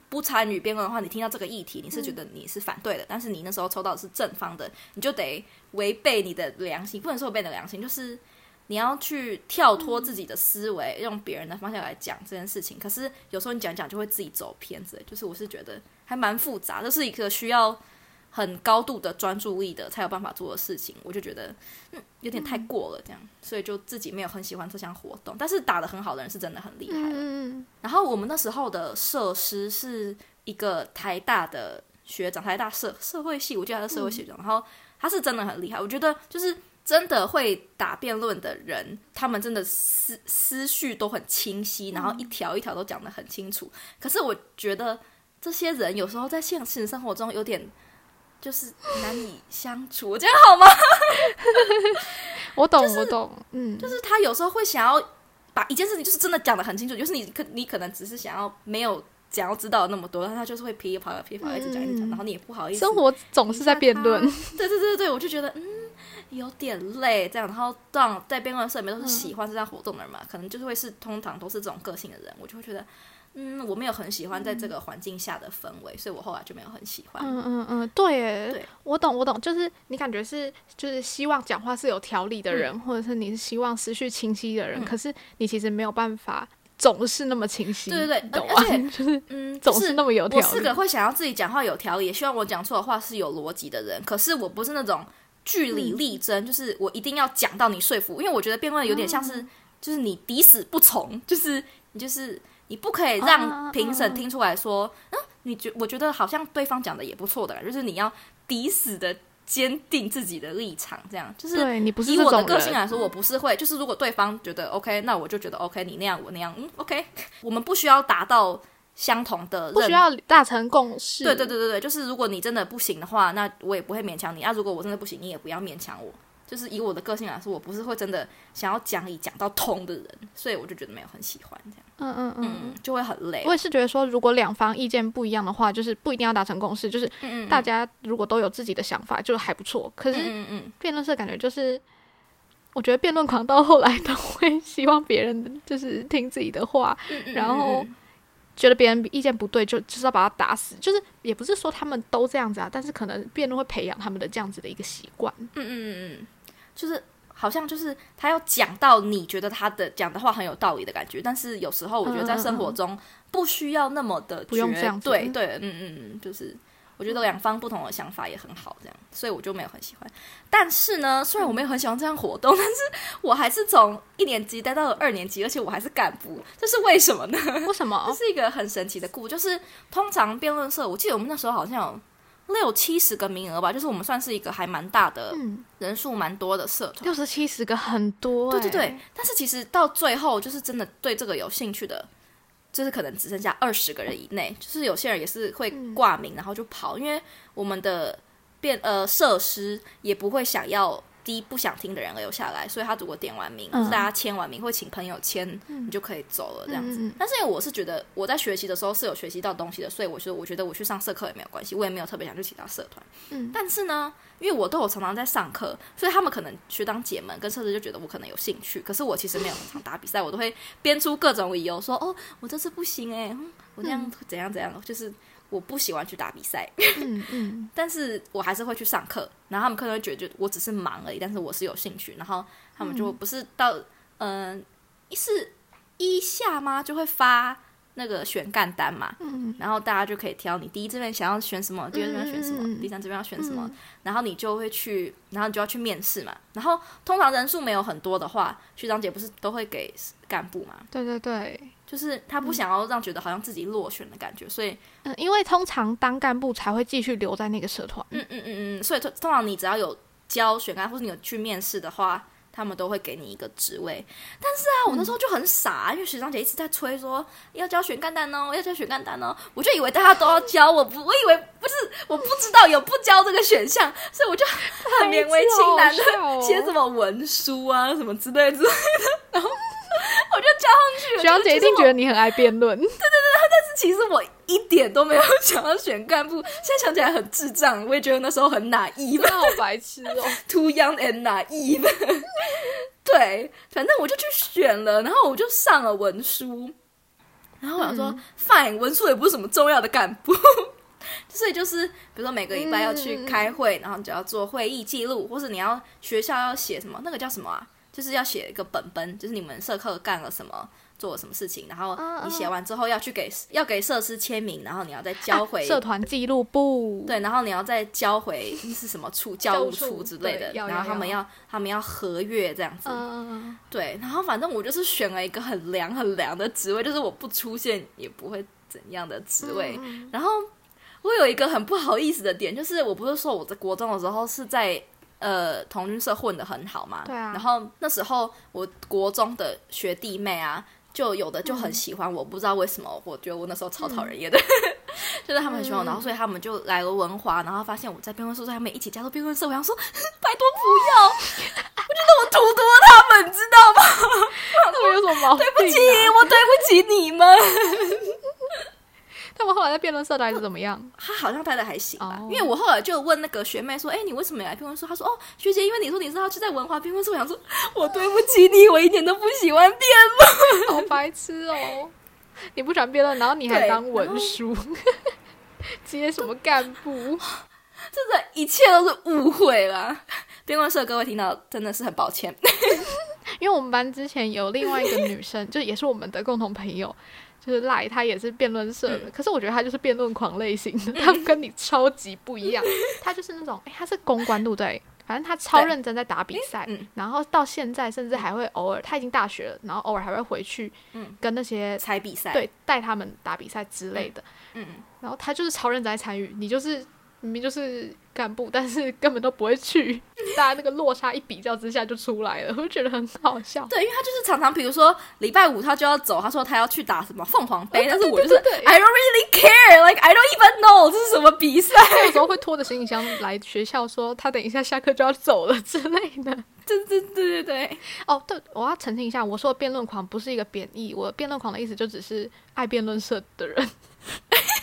不参与辩论的话，你听到这个议题，你是觉得你是反对的，但是你那时候抽到的是正方的，你就得违背你的良心，不能说违背你的良心，就是。你要去跳脱自己的思维，用别人的方向来讲这件事情。可是有时候你讲讲就会自己走偏之类，就是我是觉得还蛮复杂，这是一个需要很高度的专注力的才有办法做的事情，我就觉得嗯有点太过了这样，所以就自己没有很喜欢这项活动。但是打的很好的人是真的很厉害了。嗯嗯然后我们那时候的设施是一个台大的学长，台大社社会系，我记得他是社会系学长，然后他是真的很厉害，我觉得就是。真的会打辩论的人，他们真的思思绪都很清晰，然后一条一条都讲得很清楚。可是我觉得这些人有时候在现实生活中有点就是难以相处，这样好吗？我懂我懂，嗯，就是他有时候会想要把一件事情就是真的讲的很清楚，就是你可你可能只是想要没有想要知道那么多，但他就是会噼里啪啦噼里啪啦一直讲一直讲，嗯然后你也不好意思。生活总是在辩论，对对对对对，我就觉得嗯有点累这样，然后让在辩论社里面都是喜欢这项活动的人嘛，可能就是会是通常都是这种个性的人，我就会觉得嗯我没有很喜欢在这个环境下的氛围，所以我后来就没有很喜欢。嗯嗯嗯，对耶，对我懂我懂，就是你感觉是就是希望讲话是有条理的人，嗯或者是你是希望思绪清晰的人，嗯可是你其实没有办法总是那么清晰，对对对而且？就是嗯，总是那么有条理，我是个会想要自己讲话有条理，也希望我讲错的话是有逻辑的人。可是我不是那种据理嗯力争，就是我一定要讲到你说服。因为我觉得辩论有点像是，嗯就是你抵死不从，就是你就是你不可以啊让评审听出来说，嗯，你觉我觉得好像对方讲的也不错的，就是你要抵死的坚定自己的立场，这样就是对你不是以我的个性来说，我不是会，就是如果对方觉得 OK，那我就觉得 OK，你那样我那样，嗯，OK，我们不需要达到相同的不需要达成共识。对对对对对，就是如果你真的不行的话，那我也不会勉强你啊。如果我真的不行，你也不要勉强我。就是以我的个性来说，我不是会真的想要讲理讲到通的人，所以我就觉得没有很喜欢这样，嗯嗯嗯。嗯，就会很累我。也是觉得说，如果两方意见不一样的话，就是不一定要达成共识，就是大家如果都有自己的想法，就还不错。可是辩论社感觉就是，我觉得辩论狂到后来都会希望别人就是听自己的话，然后嗯觉得别人意见不对就就是要把他打死。就是也不是说他们都这样子啊，但是可能辩论会培养他们的这样子的一个习惯。嗯嗯嗯嗯，就是好像就是他要讲到你觉得他的讲的话很有道理的感觉，但是有时候我觉得在生活中不需要那么的不用绝这样对对，嗯嗯嗯，就是我觉得两方不同的想法也很好，这样，所以我就没有很喜欢。但是呢，虽然我没有很喜欢这样活动，但是我还是从一年级待到了二年级，而且我还是干部，这是为什么呢？为什么这？是一个很神奇的故，就是通常辩论社，我记得我们那时候好像有六七十个名额吧，就是我们算是一个还蛮大的嗯，人数蛮多的社团。六十七十个很多、欸，对对对，但是其实到最后，就是真的对这个有兴趣的，就是可能只剩下二十个人以内。就是有些人也是会挂名，然后就跑，因为我们的变呃设施也不会想要低不想听的人留下来，所以他如果点完名，嗯大家签完名，会请朋友签，你就可以走了这样子。但是因为我是觉得我在学习的时候是有学习到东西的，所以我觉得我觉得我去上社课也没有关系，我也没有特别想去其他社团。嗯但是呢，因为我都有常常在上课，所以他们可能学长姐们跟社师就觉得我可能有兴趣，可是我其实没有很常打比赛，我都会编出各种理由说，哦，我这次不行哎、嗯我这样怎样怎样，就是我不喜欢去打比赛，嗯嗯。但是我还是会去上课，然后他们可能会觉得我只是忙而已，但是我是有兴趣，然后他们就不是到嗯、一是一下吗就会发那个选干单嘛，嗯然后大家就可以挑你第一志愿想要选什么，第二志愿选什么，第三志愿要选什么，嗯。然后你就会去，然后你就要去面试嘛。然后通常人数没有很多的话，学长姐不是都会给干部嘛？对对对，就是他不想要让觉得好像自己落选的感觉，所以嗯，因为通常当干部才会继续留在那个社团。嗯嗯嗯嗯，所以通通常你只要有交选干或者你有去面试的话。他们都会给你一个职位，但是啊，我那时候就很傻，因为学长姐一直在催说要交选干单哦，要交选干单哦，我就以为大家都要交，我不，我以为不是，我不知道有不交这个选项，所以我就很勉为其难的写什么文书啊什么之类之类的，然后我就加上去了。学长姐一定觉得，你很爱辩论，对对对，但是其实我一点都没有想要选干部，现在想起来很智障，我也觉得那时候很 naive。真的好白痴哦。too young and naive。对，反正我就去选了，然后我就上了文书，然后我想说、fine，文书也不是什么重要的干部。所以就是，比如说每个礼拜要去开会，然后你就要做会议记录，或是你要学校要写什么，那个叫什么啊？就是要写一个本本，就是你们社课干了什么，做了什么事情，然后你写完之后要去给要给社师签名，然后你要再交回、社团记录部，对，然后你要再交回是什么处教务处之类的，然后他们要。要他们要合约这样子，嗯，对，然后反正我就是选了一个很凉很凉的职位，就是我不出现也不会怎样的职位，嗯。然后我有一个很不好意思的点，就是我不是说我在国中的时候是在。呃，同军社混得很好嘛，对啊然后那时候我国中的学弟妹啊，就有的就很喜欢我，不知道为什么，我觉得我那时候超讨人厌的，就是他们很喜欢我，然后所以他们就来了文华，然后发现我在辩论社，他们一起加入辩论社，我想说拜托不要，我觉得我荼毒了他们，你知道吗？他们有什么毛病、啊？对不起，我对不起你们。他们后来在辩论社到底是怎么样？他好像待的还行吧哦因为我后来就问那个学妹说：“哎、你为什么来辩论社？”她说：“哦，学姐，因为你说你是要去在文华辩论社。”我想说，我对不起你，我一点都不喜欢辩论。好白痴哦！你不喜欢辩论，然后你还对当文书，接什么干部？真的，一切都是误会啦。辩论社各位听到真的是很抱歉。因为我们班之前有另外一个女生，就也是我们的共同朋友，就是赖，他也是辩论社的。可是我觉得他就是辩论狂类型的，他跟你超级不一样。他就是那种，哎、他是公关，对不对？反正他超认真在打比赛，嗯然后到现在甚至还会偶尔，他已经大学了，然后偶尔还会回去嗯跟那些、猜比赛，对带他们打比赛之类的。嗯，然后他就是超认真在参与，你就是明明就是干部，但是根本都不会去，大家那个落差一比较之下就出来了，我就觉得很好笑。对，因为他就是常常，比如说礼拜五他就要走，他说他要去打什么凤凰杯，哦但是我就是 I don't really care，like I don't even know 这是什么比赛，有时候会拖着行李箱来学校，说他等一下下课就要走了之类的。对对对对对，哦，对，我要澄清一下，我说的辩论狂不是一个贬义，我辩论狂的意思就只是爱辩论社的人。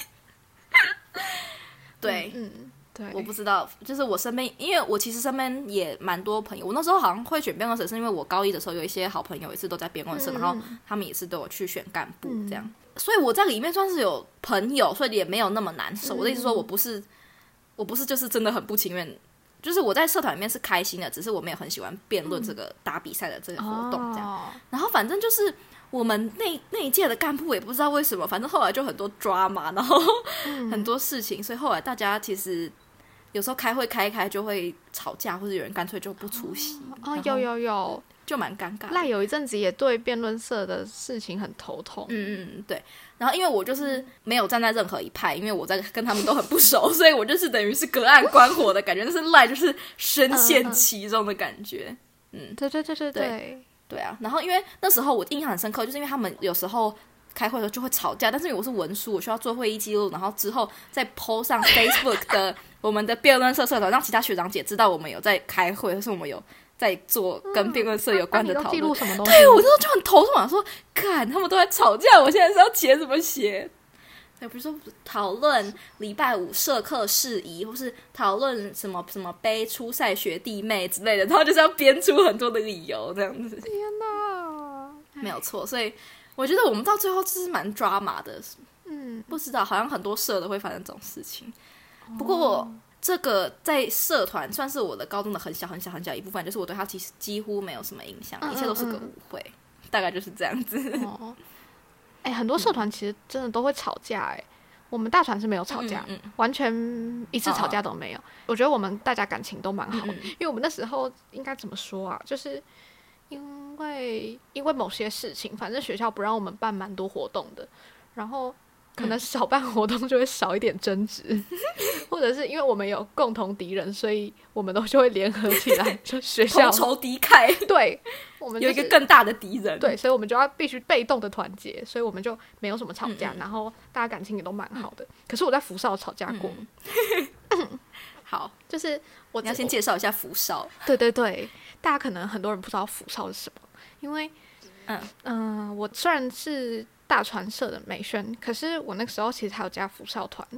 对。嗯，对，我不知道，就是我身边，因为我其实身边也蛮多朋友。我那时候好像会选辩论社，是因为我高一的时候有一些好朋友也是都在辩论社，嗯然后他们也是都有去选干部这样，所以我在里面算是有朋友，所以也没有那么难受。我的意思说，我不是，我不是就是真的很不情愿，就是我在社团里面是开心的，只是我没有很喜欢辩论这个打比赛的这个活动这样。哦然后反正就是我们那那一届的干部也不知道为什么，反正后来就很多 drama，然后很多事情，所以后来大家其实有时候开会开一开就会吵架，或者有人干脆就不出席，哦，然后有有有，就蛮尴尬。赖有一阵子也对辩论社的事情很头痛。嗯嗯嗯，对。然后因为我就是没有站在任何一派，因为我在跟他们都很不熟，所以我就是等于是隔岸观火的感觉，但是赖就是深陷其中的感觉。对对对对对对，对啊，然后因为那时候我印象很深刻，就是因为他们有时候开会的时候就会吵架，但是因为我是文书，我需要做会议记录，然后之后再 PO 上 Facebook 的我们的辩论社社团，让其他学长姐知道我们有在开会，或是我们有在做跟辩论社有关的讨论记录。什么东西？对，我那时候就很头痛啊，说，看他们都在吵架，我现在是要写怎么写？对，比如说讨论礼拜五社课事宜，或是讨论什么什么杯初赛学弟妹之类的，然后就是要编出很多的理由这样子。天哪！没有错，所以我觉得我们到最后就是蛮抓马的。嗯，不知道，好像很多社的会发生这种事情。不过这个在社团算是我的高中的很小很小很小一部分，就是我对他其实几乎没有什么影响，嗯一切都是个嗯误会，大概就是这样子。哦，哎、很多社团其实真的都会吵架、哎，我们大团是没有吵架，嗯嗯完全一次吵架都没有。我觉得我们大家感情都蛮好的，因为我们那时候应该怎么说啊？就是因为因为某些事情，反正学校不让我们办蛮多活动的，然后可能少办活动就会少一点争执，或者是因为我们有共同敌人，所以我们都就会联合起来，就学校。同仇敌忾，对我们、有就是、一个更大的敌人。对，所以我们就要必须被动的团结，所以我们就没有什么吵架，嗯。嗯然后大家感情也都蛮好的。可是我在福少吵架过，嗯。好，就是我你要先介绍一下福少。对对对，大家可能很多人不知道福少是什么，因为嗯。嗯、我虽然是大传社的美宣，可是我那个时候其实还有加福少团。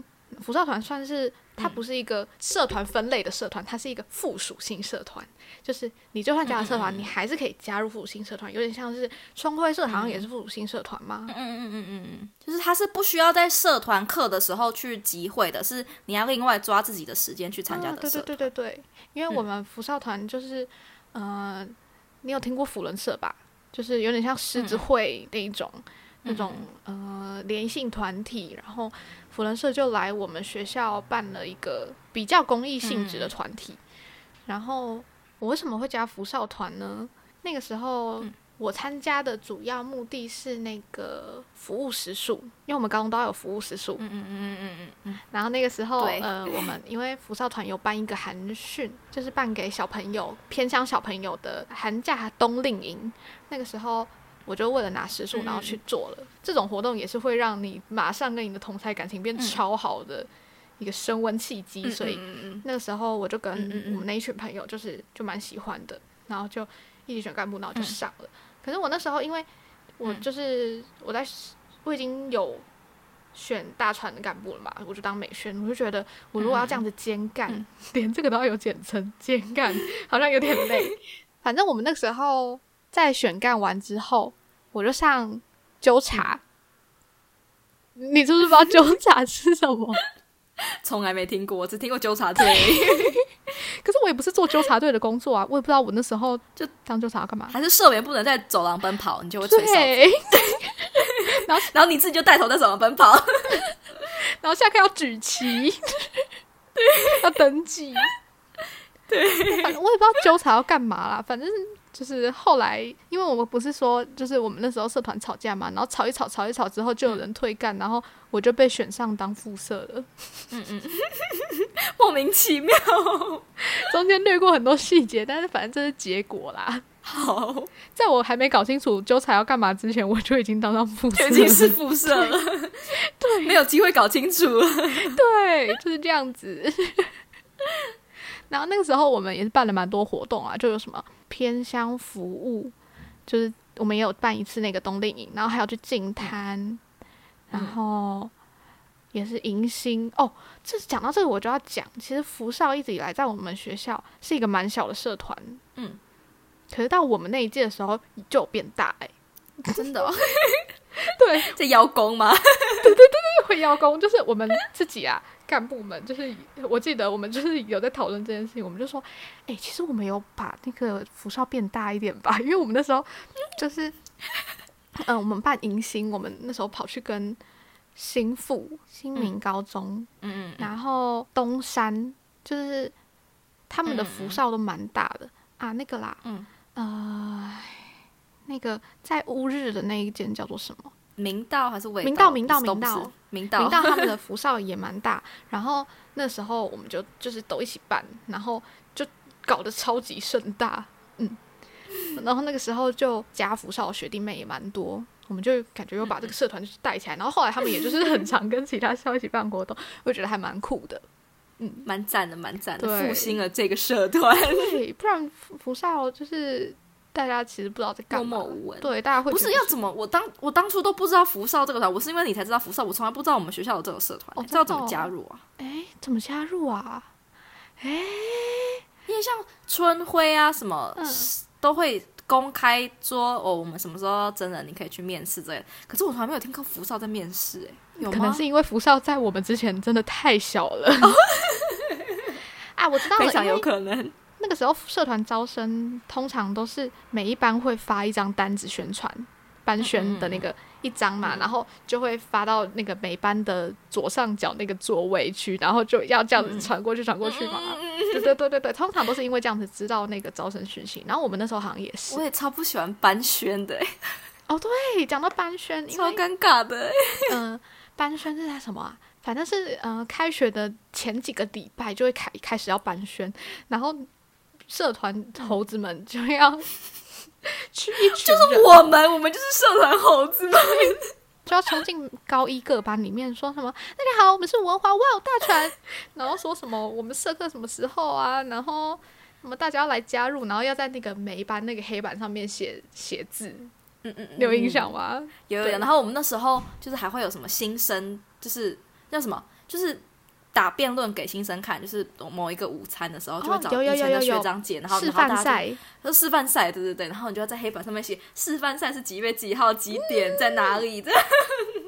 福少团算是它不是一个社团分类的社团，它是一个附属性社团，就是你就算加了社团，你还是可以加入附属性社团，有点像是春晖社好像也是附属性社团嘛。嗯嗯嗯嗯嗯，就是它是不需要在社团课的时候去集会的，是你要另外抓自己的时间去参加的对。对对对对，因为我们福少团就是，呃，你有听过辅仁社吧？就是有点像狮子会那一种、那种呃联性团体，然后辅仁社就来我们学校办了一个比较公益性质的团体。然后我为什么会加福少团呢？那个时候。我参加的主要目的是那个服务时数，因为我们高中都要有服务时数。嗯嗯嗯嗯嗯嗯然后那个时候，呃，我们因为福少团有办一个寒训，就是办给小朋友偏乡小朋友的寒假冬令营。那个时候，我就为了拿时数，然后去做了。这种活动也是会让你马上跟你的同才感情变超好的一个升温契机，嗯，所以那个时候我就跟我们那一群朋友，就是就蛮喜欢的，然后就一起选干部，然后就上了。可是我那时候因为我嗯。就是我在我已经有选大船的干部了嘛，我就当美宣，我就觉得我如果要这样子兼干，嗯。连这个都要有简称，兼干 好像有点累。反正我们那时候在选干完之后，我就上纠察。你是不是不知道纠察是什么？从来没听过，我只听过纠察队，可是我也不是做纠察队的工作啊，我也不知道我那时候就当纠察要干嘛。还是社员不能在走廊奔跑，你就会吹哨子，对，然后你自己就带头在走廊奔跑。然后下课要举旗，要登记。对，反正我也不知道纠察要干嘛啦。反正就是后来，因为我们不是说，就是我们那时候社团吵架嘛，然后吵一吵，吵一吵之后就有人退干，然后我就被选上当副社了。嗯嗯 莫名其妙。中间略过很多细节，但是反正这是结果啦。好，在我还没搞清楚纠缠要干嘛之前，我就已经当上副社就已经是副社了，对没有机会搞清楚了。对，就是这样子。然后那个时候我们也是办了蛮多活动啊，就有什么偏乡服务，就是我们也有办一次那个冬令营，然后还要去净滩，然后也是迎新。哦。这讲到这个我就要讲，其实福少一直以来在我们学校是一个蛮小的社团，嗯，可是到我们那一届的时候就有变大哎、真的、哦，对，在邀功吗？对对对对会邀功，就是我们自己啊，干部们，就是我记得我们就是 有在讨论这件事情，我们就说，哎、其实我们有把那个福少变大一点吧，因为我们那时候就是，嗯、我们办迎新，我们那时候跑去跟新附、新民高中，嗯嗯然后东山，就是他们的福少都蛮大的、啊，那个啦，嗯，呃，那个在乌日的那一间叫做什么？明道还是味明道道？明道明道。明道，明道他们的福少也蛮大，然后那时候我们就就是都一起办，然后就搞得超级盛大，嗯，然后那个时候就加福少学弟妹也蛮多，我们就感觉又把这个社团就是带起来，然后后来他们也就是很常跟其他校一起办活动，我觉得还蛮酷的，嗯。蛮赞的，蛮赞的，对。复兴了这个社团，对，不然福福少就是大家其实不知道在干嘛，默默无闻。对，大家会不是要怎么？我当我当初都不知道福少这个团，我是因为你才知道福少，我从来不知道我们学校有这个社团、哦知道怎么加入啊？哎怎么加入啊？哎，因为像春晖啊什么、嗯都会公开说哦，我们什么时候真人你可以去面试之类的。可是我从来没有听过福少在面试、哎，有吗？可能是因为福少在我们之前真的太小了。啊，我知道了，非常有可能。那个时候社团招生通常都是每一班会发一张单子宣传班宣的那个一张嘛，嗯然后就会发到那个每班的左上角那个座位区，然后就要这样子传过去传过去嘛。对对对对对，通常都是因为这样子知道那个招生讯息。然后我们那时候好像也是我也超不喜欢班宣的、哎哦，对，讲到班宣，因为超尴尬的、哎嗯，班宣是在什么啊？反正是呃，开学的前几个礼拜就会开开始要班宣，然后社团猴子们 就要 去一群就是我们，我们就是社团猴子们。就要冲进高一各班里面说什么“大家好，我们是文华哇哦大船”，然后说什么我们社课什么时候啊，然后什么大家要来加入，然后要在那个每一班那个黑板上面写写字，嗯嗯，你有印象吗？有有，然后我们那时候就是还会有什么新生，就是叫什么，就是打辩论给新生看，就是某一个午餐的时候，就会找以前的学长姐，然后示然后大家就范赛，就示范赛，对对对，然后你就要在黑板上面写示范赛是几月几号几点在哪里的，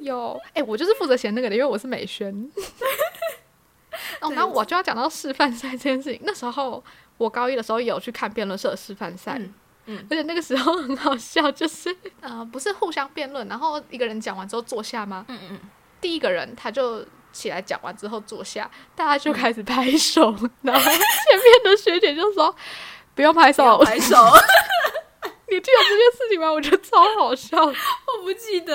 有，哎、我就是负责写那个的，因为我是美宣。哦，然后我就要讲到示范赛这件事情。那时候我高一的时候也有去看辩论社的示范赛，嗯嗯。而且那个时候很好笑，就是呃，不是互相辩论，然后一个人讲完之后坐下吗？嗯嗯，第一个人他就起来讲完之后坐下，大家就开始拍手，然后前面的学姐就说不用拍手，拍手，你记得这件事情吗？我觉得超好笑。我不记得，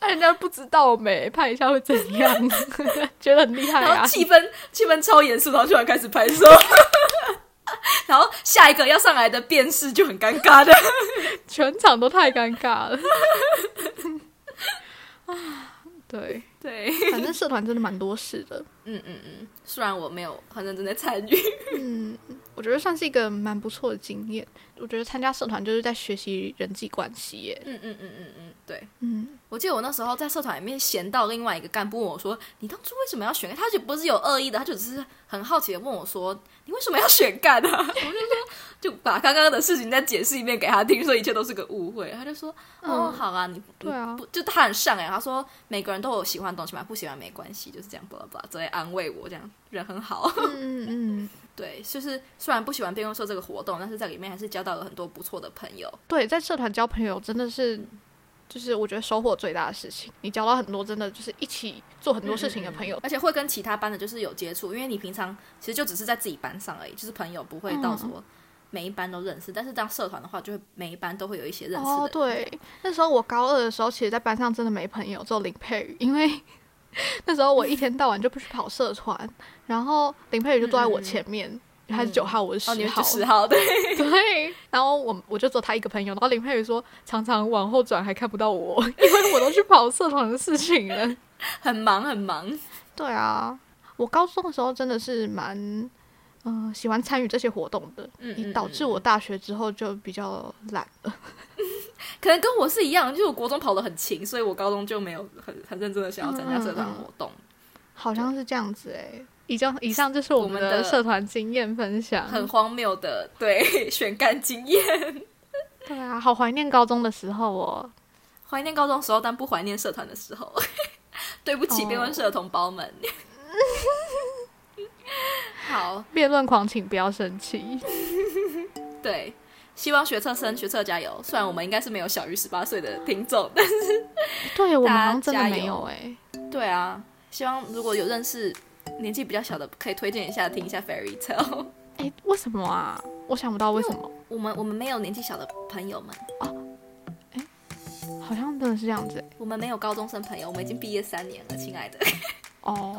啊，人家不知道没拍一下会怎样，觉得很厉害啊。气氛气氛超严肃，然后突然开始拍手。然后下一个要上来的辨识就很尴尬的，全场都太尴尬了。啊，对，对，反正社团真的蛮多事的。嗯嗯嗯，虽然我没有很认真的参与，嗯，我觉得算是一个蛮不错的经验。我觉得参加社团就是在学习人际关系耶。嗯嗯嗯嗯嗯，对，嗯，我记得我那时候在社团里面闲到另外一个干部问我说：“你当初为什么要选？”他就不是有恶意的，他就只是很好奇的问我说：“你为什么要选干啊？” 我就说，就把刚刚的事情再解释一遍给他听，说一切都是个误会。他就说：“哦，嗯好啊，你对啊不就他很善良。他说每个人都有喜欢的东西嘛，不喜欢没关系，就是这样，巴拉巴拉，这来安慰我，这样人很好。嗯嗯，对，就是虽然不喜欢辩论社这个活动，但是在里面还是交到了很多不错的朋友。对，在社团交朋友真的是，就是我觉得收获最大的事情。你交到很多真的就是一起做很多事情的朋友。而且会跟其他班的就是有接触，因为你平常其实就只是在自己班上而已，就是朋友不会到说每一班都认识，但是当社团的话，就会每一班都会有一些认识的。哦，对，那时候我高二的时候，其实，在班上真的没朋友，只有林佩宇，因为 那时候我一天到晚就不去跑社团，然后林佩宇就坐在我前面，他是九号，我是十号，就十号对，对，然后我我就只有他一个朋友，然后林佩宇说常常往后转还看不到我，因为我都去跑社团的事情了。很忙很忙。对啊，我高中的时候真的是蛮，嗯、喜欢参与这些活动的，嗯也导致我大学之后就比较懒了。可能跟我是一样，就是我国中跑得很勤，所以我高中就没有很很认真的想要参加社团活动，好像是这样子诶、以上以上就是我们的的社团经验分享。很荒谬的对 选干经验。对啊，好怀念高中的时候哦。怀念高中时候，但不怀念社团的时候。对不起，哦辩论社同胞们。好，辩论狂，请不要生气。对，希望学测生学测加油。虽然我们应该是没有小于十八岁的听众，但是 对我们好像真的没有哎、对啊，希望如果有认识年纪比较小的，可以推荐一下听一下 Fairy Tale。诶，为什么啊？我想不到为什么，我们我们没有年纪小的朋友们，好像真的是这样子、欸、我们没有高中生朋友，我们已经毕业三年了，亲爱的。哦。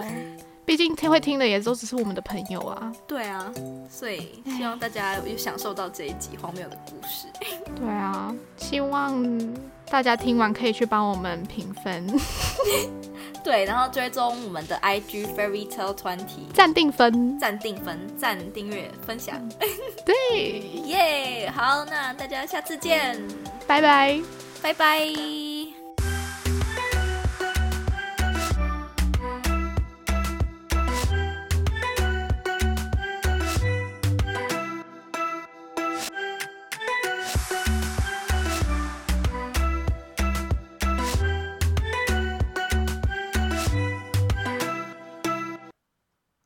毕竟听会听的也都只是我们的朋友啊。对啊，所以希望大家有享受到这一集荒谬的故事。对啊，希望大家听完可以去帮我们评分、对，然后追踪我们的 IG Fairy Tale Twenty，暂定分。暂定分、暂订阅、分享，对，耶！好，那大家下次见，拜拜。拜拜。